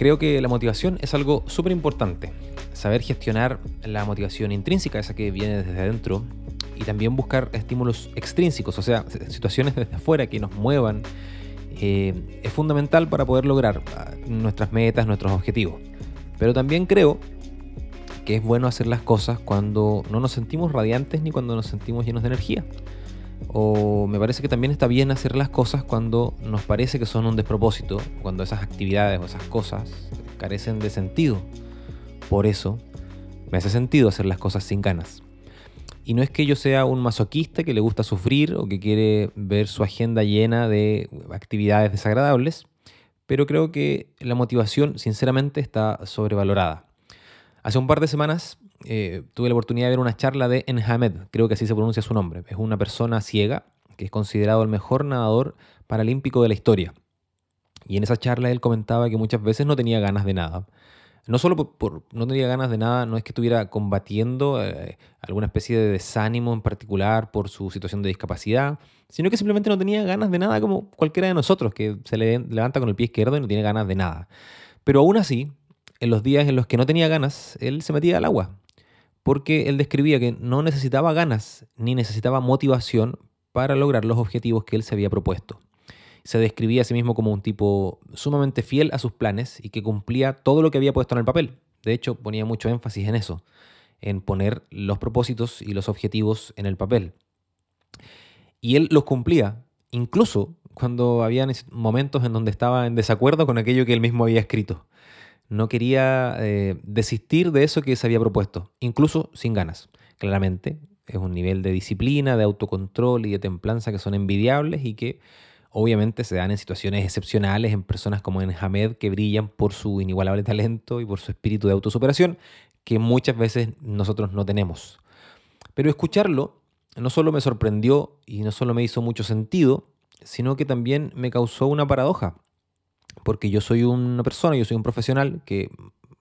Creo que la motivación es algo súper importante. Saber gestionar la motivación intrínseca, esa que viene desde adentro, y también buscar estímulos extrínsecos, o sea, situaciones desde afuera que nos muevan, eh, es fundamental para poder lograr ah, nuestras metas, nuestros objetivos. Pero también creo que es bueno hacer las cosas cuando no nos sentimos radiantes ni cuando nos sentimos llenos de energía. O me parece que también está bien hacer las cosas cuando nos parece que son un despropósito, cuando esas actividades o esas cosas carecen de sentido. Por eso me hace sentido hacer las cosas sin ganas. Y no es que yo sea un masoquista que le gusta sufrir o que quiere ver su agenda llena de actividades desagradables, pero creo que la motivación sinceramente está sobrevalorada. Hace un par de semanas eh, tuve la oportunidad de ver una charla de Enhamed, creo que así se pronuncia su nombre. Es una persona ciega que es considerado el mejor nadador paralímpico de la historia. Y en esa charla él comentaba que muchas veces no tenía ganas de nada. No solo por, no tenía ganas de nada, no es que estuviera combatiendo eh, alguna especie de desánimo en particular por su situación de discapacidad, sino que simplemente no tenía ganas de nada como cualquiera de nosotros, que se le levanta con el pie izquierdo y no tiene ganas de nada. Pero aún así, en los días en los que no tenía ganas, él se metía al agua, porque él describía que no necesitaba ganas ni necesitaba motivación para lograr los objetivos que él se había propuesto. Se describía a sí mismo como un tipo sumamente fiel a sus planes y que cumplía todo lo que había puesto en el papel. De hecho, ponía mucho énfasis en eso, en poner los propósitos y los objetivos en el papel. Y él los cumplía, incluso cuando había momentos en donde estaba en desacuerdo con aquello que él mismo había escrito no quería eh, desistir de eso que se había propuesto, incluso sin ganas. Claramente, es un nivel de disciplina, de autocontrol y de templanza que son envidiables y que obviamente se dan en situaciones excepcionales, en personas como en Hamed, que brillan por su inigualable talento y por su espíritu de autosuperación, que muchas veces nosotros no tenemos. Pero escucharlo no solo me sorprendió y no solo me hizo mucho sentido, sino que también me causó una paradoja porque yo soy una persona, yo soy un profesional que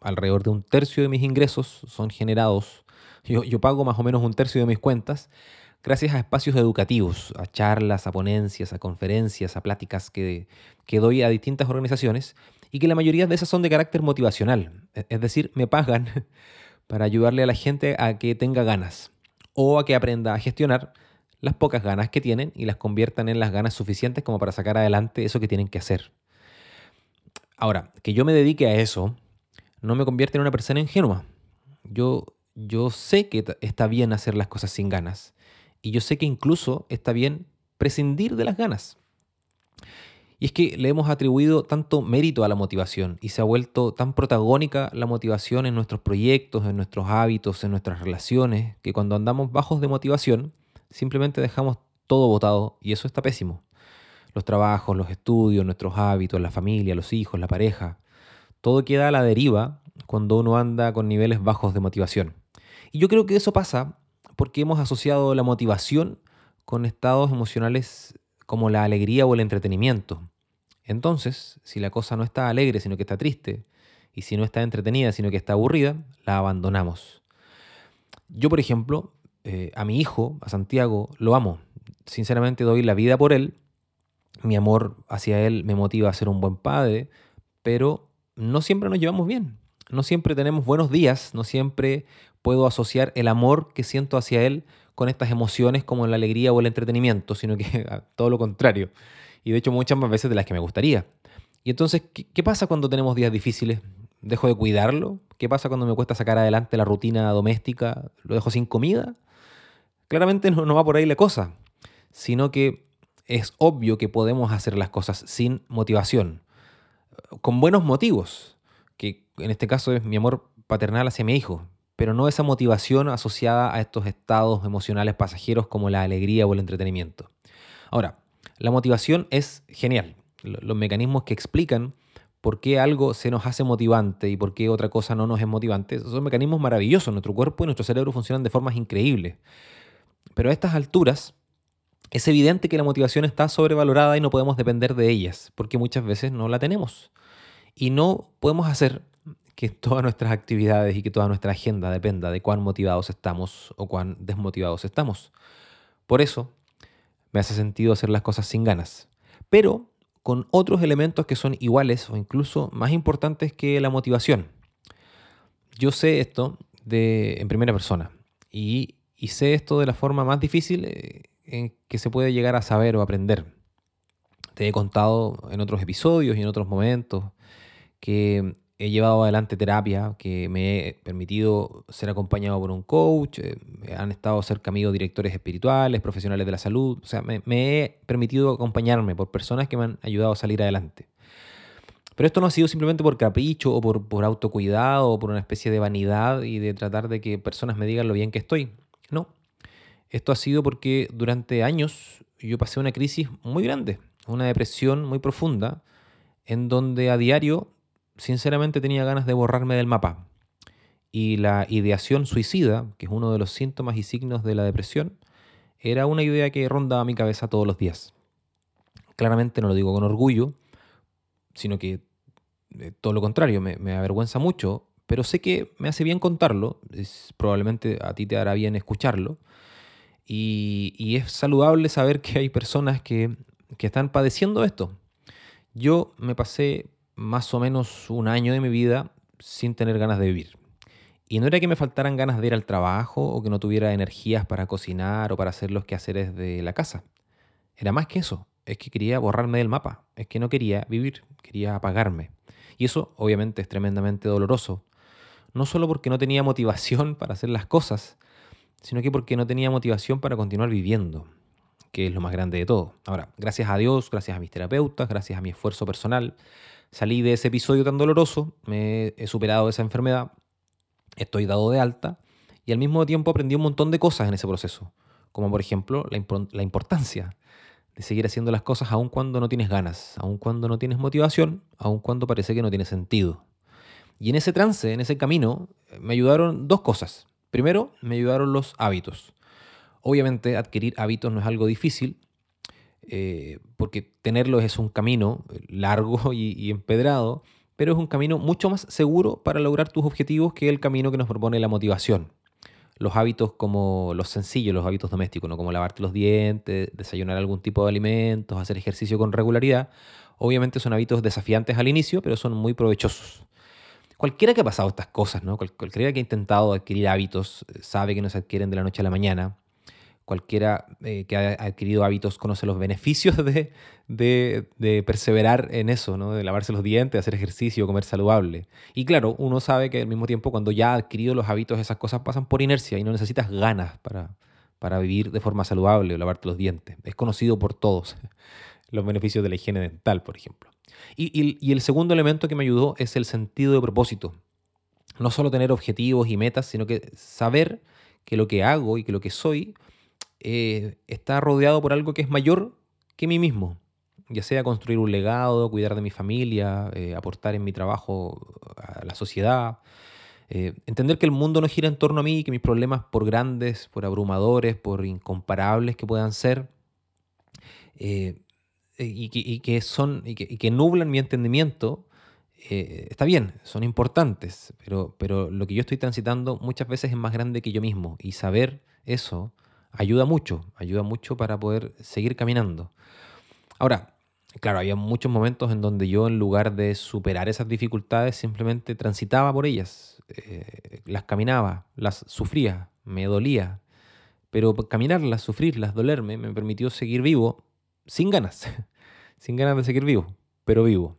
alrededor de un tercio de mis ingresos son generados, yo, pago más o menos un tercio de mis cuentas gracias a espacios educativos, a charlas, a ponencias, a conferencias, a pláticas que, doy a distintas organizaciones y que la mayoría de esas son de carácter motivacional, e, es decir, me pagan para ayudarle a la gente a que tenga ganas o a que aprenda a gestionar las pocas ganas que tienen y las conviertan en las ganas suficientes como para sacar adelante eso que tienen que hacer. Ahora, que yo me dedique a eso no me convierte en una persona ingenua. Yo, yo sé que está bien hacer las cosas sin ganas. Y yo sé que incluso está bien prescindir de las ganas. Y es que le hemos atribuido tanto mérito a la motivación y se ha vuelto tan protagónica la motivación en nuestros proyectos, en nuestros hábitos, en nuestras relaciones, que cuando andamos bajos de motivación, simplemente dejamos todo botado y eso está pésimo los trabajos, los estudios, nuestros hábitos, la familia, los hijos, la pareja. Todo queda a la deriva cuando uno anda con niveles bajos de motivación. Y yo creo que eso pasa porque hemos asociado la motivación con estados emocionales como la alegría o el entretenimiento. Entonces, si la cosa no está alegre, sino que está triste, y si no está entretenida, sino que está aburrida, la abandonamos. Yo, por ejemplo, eh, a mi hijo, a Santiago, lo amo. Sinceramente doy la vida por él mi amor hacia él me motiva a ser un buen padre, pero no siempre nos llevamos bien. No siempre tenemos buenos días, no siempre puedo asociar el amor que siento hacia él con estas emociones como la alegría o el entretenimiento, sino que todo lo contrario. Y de hecho muchas más veces de las que me gustaría. Y entonces, ¿qué, pasa cuando tenemos días difíciles? ¿Dejo de cuidarlo? ¿Qué pasa cuando me cuesta sacar adelante la rutina doméstica? ¿Lo dejo sin comida? Claramente no, no va por ahí la cosa, sino que es obvio que podemos hacer las cosas sin motivación, con buenos motivos, que en este caso es mi amor paternal hacia mi hijo, pero no esa motivación asociada a estos estados emocionales pasajeros como la alegría o el entretenimiento. Ahora, la motivación es genial. Los mecanismos que explican por qué algo se nos hace motivante y por qué otra cosa no nos es motivante son mecanismos maravillosos. Nuestro cuerpo y nuestro cerebro funcionan de formas increíbles. Pero a estas alturas, es evidente que la motivación está sobrevalorada y no podemos depender de ellas, porque muchas veces no la tenemos. Y no podemos hacer que todas nuestras actividades y que toda nuestra agenda dependa de cuán motivados estamos o cuán desmotivados estamos. Por eso me hace sentido hacer las cosas sin ganas. Pero con otros elementos que son iguales o incluso más importantes que la motivación. Yo sé esto de, en primera persona y, sé esto de la forma más difícil eh, en que se puede llegar a saber o aprender. Te he contado en otros episodios y en otros momentos que he llevado adelante terapia, que me he permitido ser acompañado por un coach, eh, han estado cerca mío directores espirituales, profesionales de la salud, o sea, me, he permitido acompañarme por personas que me han ayudado a salir adelante. Pero esto no ha sido simplemente por capricho o por, por autocuidado o por una especie de vanidad y de tratar de que personas me digan lo bien que estoy. No. Esto ha sido porque durante años yo pasé una crisis muy grande, una depresión muy profunda, en donde a diario sinceramente tenía ganas de borrarme del mapa. Y la ideación suicida, que es uno de los síntomas y signos de la depresión, era una idea que rondaba mi cabeza todos los días. Claramente no lo digo con orgullo, sino que eh, todo lo contrario, me, avergüenza mucho, pero sé que me hace bien contarlo, es, probablemente a ti te hará bien escucharlo, y, es saludable saber que hay personas que, que están padeciendo esto. Yo me pasé más o menos un año de mi vida sin tener ganas de vivir. Y no era que me faltaran ganas de ir al trabajo o que no tuviera energías para cocinar o para hacer los quehaceres de la casa. Era más que eso. Es que quería borrarme del mapa. Es que no quería vivir. Quería apagarme. Y eso obviamente es tremendamente doloroso. No solo porque no tenía motivación para hacer las cosas, sino que porque no tenía motivación para continuar viviendo, que es lo más grande de todo. Ahora, gracias a Dios, gracias a mis terapeutas, gracias a mi esfuerzo personal, salí de ese episodio tan doloroso, me he superado esa enfermedad, estoy dado de alta y al mismo tiempo aprendí un montón de cosas en ese proceso, como por ejemplo la, importancia de seguir haciendo las cosas aun cuando no tienes ganas, aun cuando no tienes motivación, aun cuando parece que no tiene sentido. Y en ese trance, en ese camino, me ayudaron dos cosas. Primero, me ayudaron los hábitos. Obviamente, adquirir hábitos no es algo difícil, eh, porque tenerlos es un camino largo y, empedrado, pero es un camino mucho más seguro para lograr tus objetivos que el camino que nos propone la motivación. Los hábitos como los sencillos, los hábitos domésticos, como lavarte los dientes, desayunar algún tipo de alimentos, hacer ejercicio con regularidad, obviamente son hábitos desafiantes al inicio, pero son muy provechosos. Cualquiera que ha pasado estas cosas, ¿no? cualquiera que ha intentado adquirir hábitos, eh, sabe que no se adquieren de la noche a la mañana cualquiera eh, que ha adquirido hábitos conoce los beneficios de, de, perseverar en eso, ¿no? de lavarse los dientes, hacer ejercicio, comer saludable. Y claro, uno sabe que al mismo tiempo cuando ya ha adquirido los hábitos, esas cosas pasan por inercia y no necesitas ganas para, para vivir de forma saludable o lavarte los dientes. Es conocido por todos los beneficios de la higiene dental, por ejemplo. Y, y el segundo elemento que me ayudó es el sentido de propósito. No solo tener objetivos y metas, sino que saber que lo que hago y que lo que soy eh, está rodeado por algo que es mayor que mí mismo, ya sea construir un legado, cuidar de mi familia, eh, aportar en mi trabajo a la sociedad, eh, entender que el mundo no gira en torno a mí, que mis problemas, por grandes, por abrumadores, por incomparables que puedan ser, y que, son, y que, nublan mi entendimiento, está bien, son importantes, pero, pero lo que yo estoy transitando muchas veces es más grande que yo mismo, y saber eso ayuda mucho, ayuda mucho para poder seguir caminando. Ahora, claro, había muchos momentos en donde yo en lugar de superar esas dificultades simplemente transitaba por ellas, eh, las caminaba, las sufría, me dolía, pero caminarlas, sufrirlas, dolerme, me permitió seguir vivo sin ganas, sin ganas de seguir vivo, pero vivo.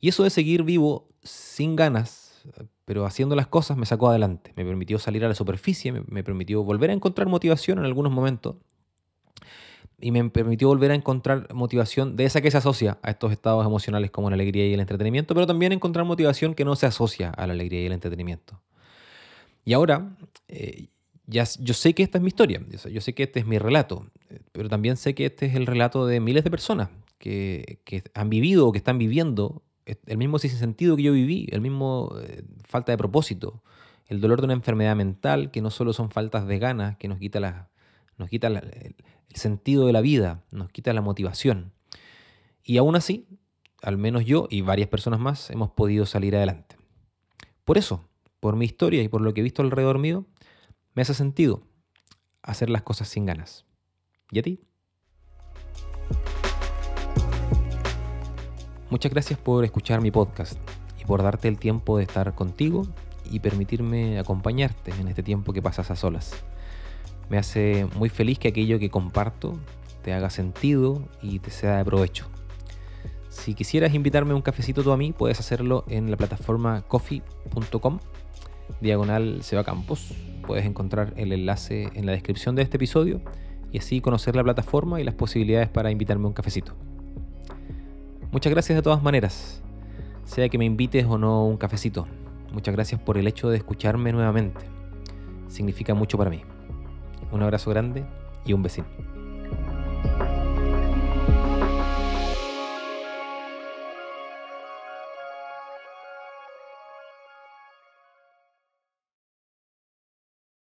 Y eso de seguir vivo sin ganas, pero haciendo las cosas me sacó adelante, me permitió salir a la superficie, me, permitió volver a encontrar motivación en algunos momentos y me permitió volver a encontrar motivación de esa que se asocia a estos estados emocionales como la alegría y el entretenimiento, pero también encontrar motivación que no se asocia a la alegría y el entretenimiento. Y ahora, eh, yo sé que esta es mi historia, yo sé que este es mi relato, pero también sé que este es el relato de miles de personas que, han vivido o que están viviendo el mismo sentido que yo viví, el mismo eh, falta de propósito, el dolor de una enfermedad mental, que no solo son faltas de ganas, que nos quita, la, nos quita el, sentido de la vida, nos quita la motivación. Y aún así, al menos yo y varias personas más hemos podido salir adelante. Por eso, por mi historia y por lo que he visto alrededor mío, me hace sentido hacer las cosas sin ganas. ¿Y a ti? Muchas gracias por escuchar mi podcast y por darte el tiempo de estar contigo y permitirme acompañarte en este tiempo que pasas a solas. Me hace muy feliz que aquello que comparto te haga sentido y te sea de provecho. Si quisieras invitarme un cafecito tú a mí, puedes hacerlo en la plataforma coffee.com, diagonal Seba Campos. Puedes encontrar el enlace en la descripción de este episodio y así conocer la plataforma y las posibilidades para invitarme a un cafecito. Muchas gracias de todas maneras, sea que me invites o no un cafecito. Muchas gracias por el hecho de escucharme nuevamente. Significa mucho para mí. Un abrazo grande y un besito.